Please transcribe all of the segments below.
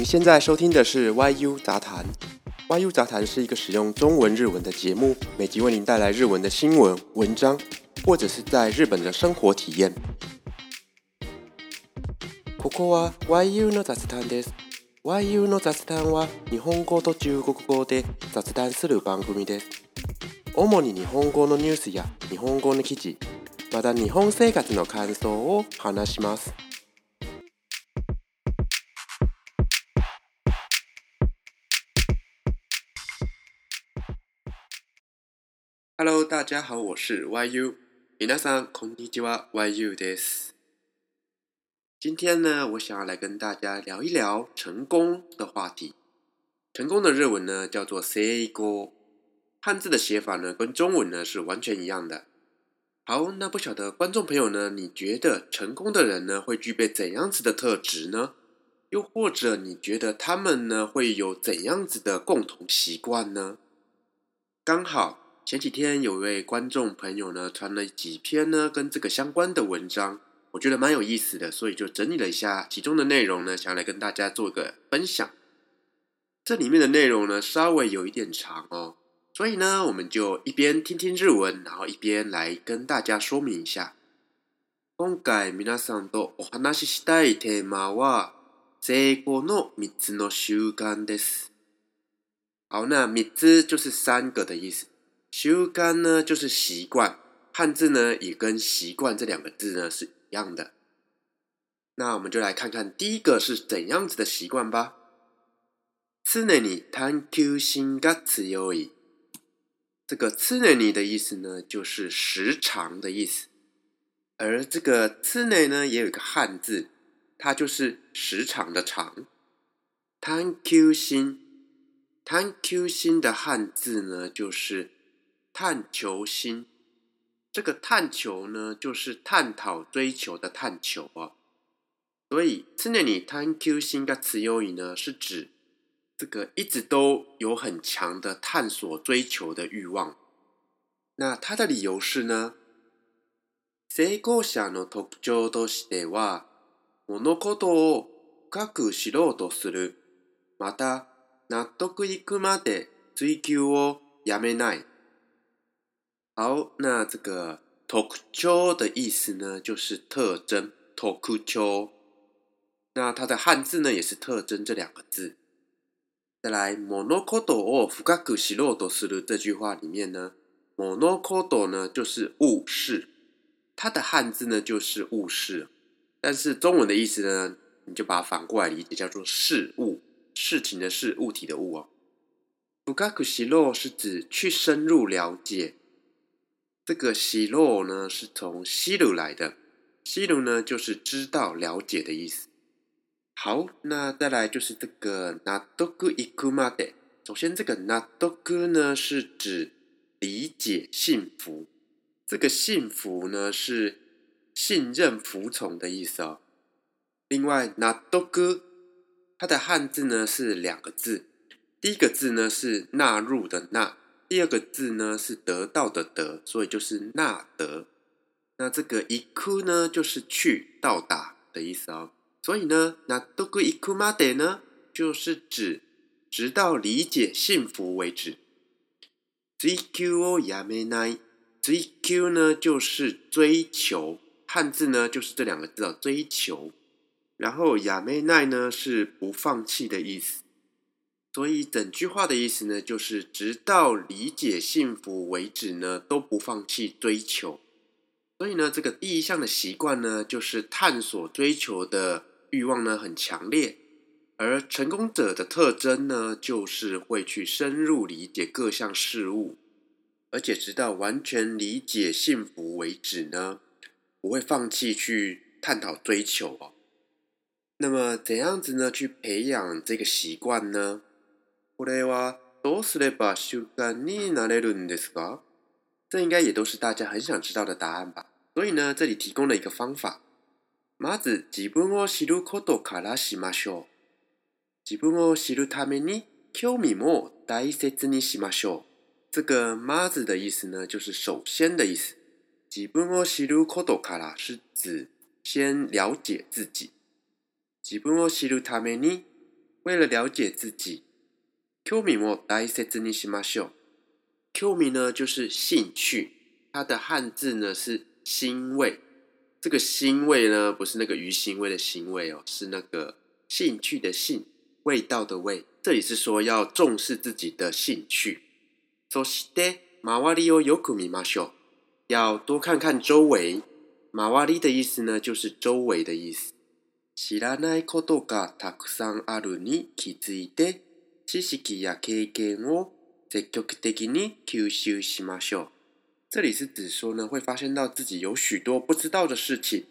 你现在收听的是《YU 杂谈》，《YU 杂谈》是一个使用中文日文的节目，每集为您带来日文的新闻、文章，或者是在日本的生活体验。ここは YU の雑談です。YU の雑談は日本語と中国語で雑談する番組です。主に日本語のニュースや日本語の記事、また日本生活の感想を話します。大家好，我是 YU，さんこんにちは YU です。今天呢，我想要来跟大家聊一聊成功的话题。成功的日文呢叫做 s g o 汉字的写法呢跟中文呢是完全一样的。好，那不晓得观众朋友呢，你觉得成功的人呢会具备怎样子的特质呢？又或者你觉得他们呢会有怎样子的共同习惯呢？刚好。前几天有位观众朋友呢，传了几篇呢跟这个相关的文章，我觉得蛮有意思的，所以就整理了一下其中的内容呢，想来跟大家做个分享。这里面的内容呢稍微有一点长哦，所以呢我们就一边听听日文，然后一边来跟大家说明一下。今回皆さんとお話ししたいテーマは成功の三つの習慣です。那三つ就是三个的意思。习惯呢，就是习惯。汉字呢，也跟习惯这两个字呢是一样的。那我们就来看看第一个是怎样子的习惯吧。次内里，タンキュシンガツヨイ。这个次内里的意思呢，就是时长的意思。而这个次内呢，也有一个汉字，它就是时长的长。タン心，ュシン，タンキュシン的汉字呢，就是。探求心。这个探求呢，就是探討追求的探求啊。所以常に探求心が強い呢，是指这个一直都有很强的探索追求的欲望。那它的理由是呢，成功者の特徴としては、物事を深く知ろうとする。また、納得いくまで追求をやめない。好，那这个 t o k c h o 的意思呢，就是特征 t o k c h o 那它的汉字呢，也是“特征”这两个字。再来，“monokodo fukagushiro o s u 这句话里面呢，“monokodo” 呢就是物事，它的汉字呢就是物事，但是中文的意思呢，你就把它反过来理解，叫做事物、事情的“事”，物体的“物”哦 f u k a 洛 u s h i r o 是指去深入了解。这个“西罗”呢，是从“希鲁”来的，“希鲁”呢就是知道、了解的意思。好，那再来就是这个“纳多克伊库玛德”。首先，这个“纳多克”呢是指理解、幸福。这个“幸福”呢是信任、服从的意思哦。另外，“纳多克”它的汉字呢是两个字，第一个字呢是“纳入”的“纳”。第二个字呢是得到的得，所以就是纳得。那这个一 k 呢就是去到达的意思哦。所以呢，那多 o 一 u i u d 呢就是指直到理解幸福为止。追 q o yame n q 呢就是追求，汉字呢就是这两个字哦，追求。然后 yame 呢是不放弃的意思。所以整句话的意思呢，就是直到理解幸福为止呢，都不放弃追求。所以呢，这个第一项的习惯呢，就是探索追求的欲望呢很强烈。而成功者的特征呢，就是会去深入理解各项事物，而且直到完全理解幸福为止呢，不会放弃去探讨追求哦。那么，怎样子呢？去培养这个习惯呢？これはどうすれば習慣になれるんですか这应该也都是大家很想知道的答案吧。所以呢，这里提供了一个方法。まず自分を知ることからしましょう。自分を知るために興味も大切にしましょう。这个“まず”的意思呢，就是首先的意思。自分を知ることから是指先了解自己。自分を知るために，为了了解自己。興味モ大切にしましょう。興味ミ就是兴趣，它的汉字呢是兴味。这个兴味呢，不是那个鱼腥味的腥味哦，是那个兴趣的兴，味道的味。这里是说要重视自己的兴趣。そして周りをよく見ましょう。要多看看周围。周り的意思呢，就是周围的意思。知らないことがたくさんあるに気づいて。知識や経験を積極的に吸収しましょう。这里是指说呢，会发现到自己有许多不知道的事情，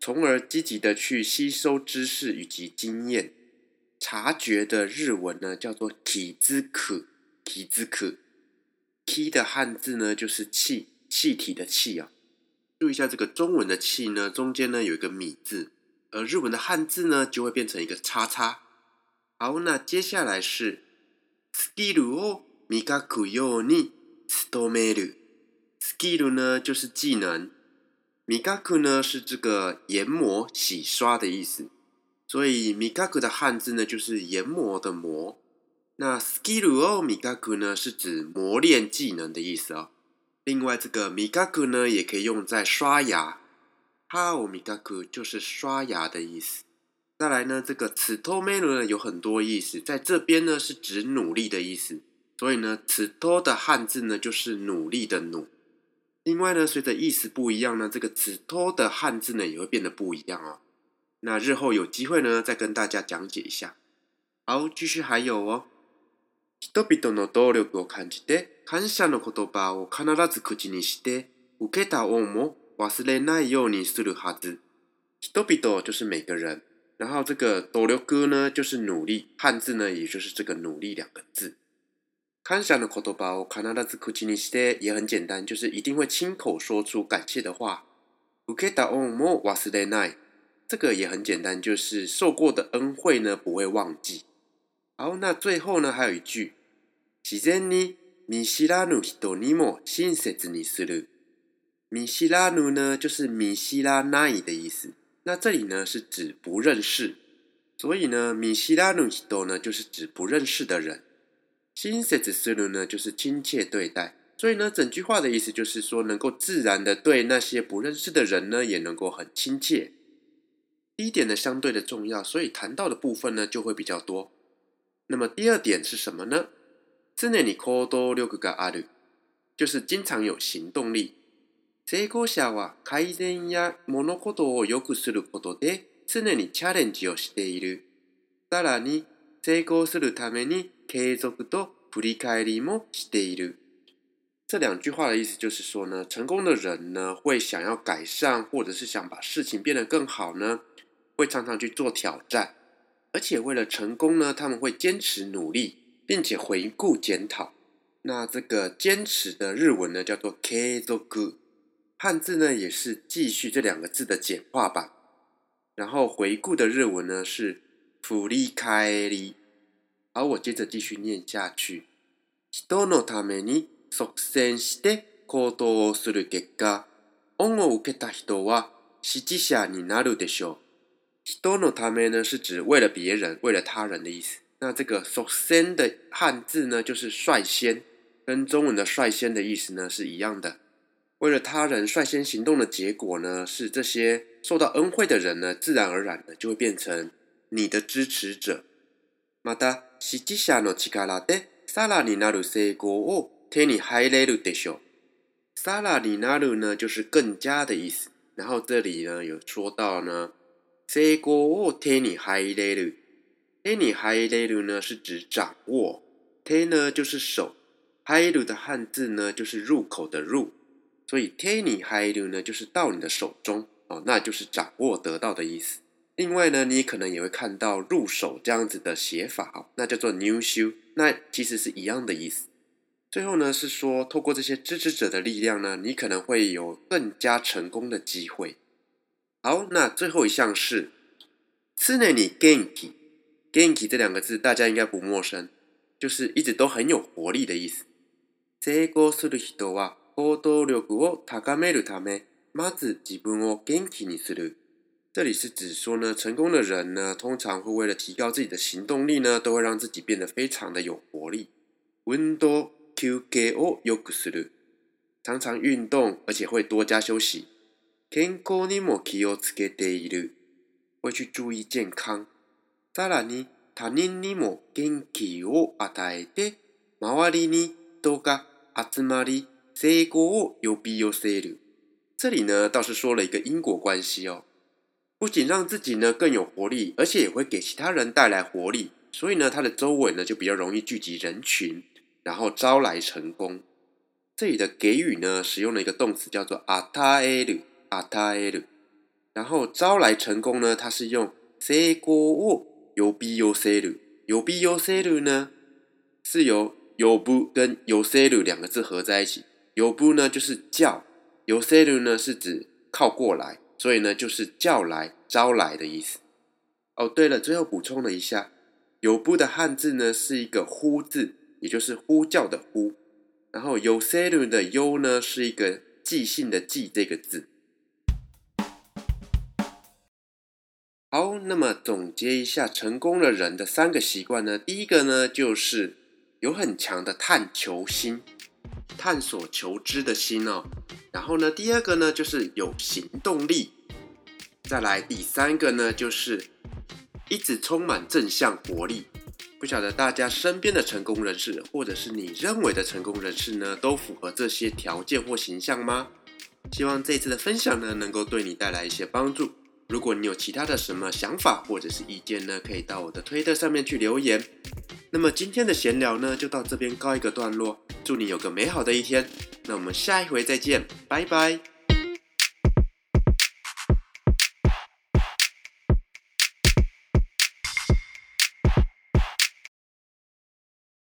从而积极的去吸收知识以及经验。察觉的日文呢，叫做「体知可」，体知可。「体」的汉字呢，就是气，气体的气啊。注意一下这个中文的气呢，中间呢有一个米字，而日文的汉字呢就会变成一个叉叉。好，那接下来是。スキルを磨くように努める。スキル l 呢就是技能，磨く呢是这个研磨、洗刷的意思，所以磨く的汉字呢就是研磨的磨。那スキルを磨く呢是指磨练技能的意思哦。另外这个磨く呢也可以用在刷牙，ハオ磨く就是刷牙的意思。再来呢，这个“此托”“メ呢有很多意思，在这边呢是指努力的意思，所以呢“此托”的汉字呢就是努力的“努”。另外呢，随着意思不一样呢，这个“此托”的汉字呢也会变得不一样哦。那日后有机会呢，再跟大家讲解一下。好，继续还有哦，“人々の努力を感じて、感謝の言葉を必ず口にして、受けた恩も忘れないようにするはず”。人々就是每个人。然后这个斗 o r 呢，就是努力，汉字呢也就是这个“努力”两个字。感謝の言葉を必ず口にしたい、也很简单，就是一定会亲口说出感谢的话。受けた恩も忘れない、这个也很简单，就是受过的恩惠呢不会忘记。好，那最后呢还有一句。自然にミシラヌシドニモ心せずにする、ミシラヌ呢就是“ミシラナイ”的意思。那这里呢是指不认识，所以呢，米西拉努吉多呢就是指不认识的人，心色子思努呢就是亲切对待，所以呢，整句话的意思就是说，能够自然的对那些不认识的人呢，也能够很亲切。第一点呢相对的重要，所以谈到的部分呢就会比较多。那么第二点是什么呢？字内里科多六个个就是经常有行动力。成功者は改善や物事を良くすることで常にチャレンジをしている。さらに成功するために継続と振り返りもしている。这两句话的意思就是说呢，成功的人呢会想要改善，或者是想把事情变得更好呢，会常常去做挑战，而且为了成功呢，他们会坚持努力，并且回顾检讨。那这个坚持的日文呢叫做 k u 汉字呢也是继续这两个字的简化版，然后回顾的日文呢是普利、凯、利。而我接着继续念下去。人のために率先して行動をする結果、を受けた人はになるでしょう。人のため呢是指为了别人、为了他人的意思。那这个率先的汉字呢就是率先，跟中文的率先的意思呢是一样的。为了他人率先行动的结果呢，是这些受到恩惠的人呢，自然而然的就会变成你的支持者。また支持者の力でさらになる成功を手に入れるでしょう。さらになる呢就是更加的意思。然后这里呢有说到呢，成功を手に入れる。手に入れる呢是指掌握。手呢就是手。入的汉字呢就是入口的入。所以，teni h a i r u 呢，就是到你的手中哦，那就是掌握得到的意思。另外呢，你可能也会看到入手这样子的写法哦，那叫做 new shoe，那其实是一样的意思。最后呢，是说透过这些支持者的力量呢，你可能会有更加成功的机会。好，那最后一项是，sineni genki，genki 这两个字大家应该不陌生，就是一直都很有活力的意思。成功する人は行動力を高めるため、まず自分を元気にする。这里是指说呢，成功的人呢，通常会为了提高自己的行动力呢，都会让自己变得非常的有活力。運動休憩をよくする，常常运动，而且会多加休息。健康にも気をつけている，会去注意健康。さらに他人にも元気を与えて、周りに人が集まり say go, you be you s a i 这里呢倒是说了一个因果关系哦，不仅让自己呢更有活力，而且也会给其他人带来活力，所以呢它的周围呢就比较容易聚集人群，然后招来成功。这里的给予呢使用了一个动词叫做 a t a e r u a t a e r u 然后招来成功呢它是用 say go, you be you s e y it。you be you s e y i 呢是由 you b 跟 you say i 两个字合在一起。有布呢，就是叫；有塞鲁呢，是指靠过来，所以呢，就是叫来、招来的意思。哦，对了，最后补充了一下，有布的汉字呢是一个“呼”字，也就是呼叫的“呼”；然后有塞鲁的“优”呢是一个寄信的“寄”这个字。好，那么总结一下，成功的人的三个习惯呢，第一个呢就是有很强的探求心。探索求知的心哦，然后呢，第二个呢就是有行动力，再来第三个呢就是一直充满正向活力。不晓得大家身边的成功人士，或者是你认为的成功人士呢，都符合这些条件或形象吗？希望这次的分享呢，能够对你带来一些帮助。如果你有其他的什么想法或者是意见呢，可以到我的推特上面去留言。那么今天的闲聊呢，就到这边告一个段落。祝你有个美好的一天，那我们下一回再见，拜拜。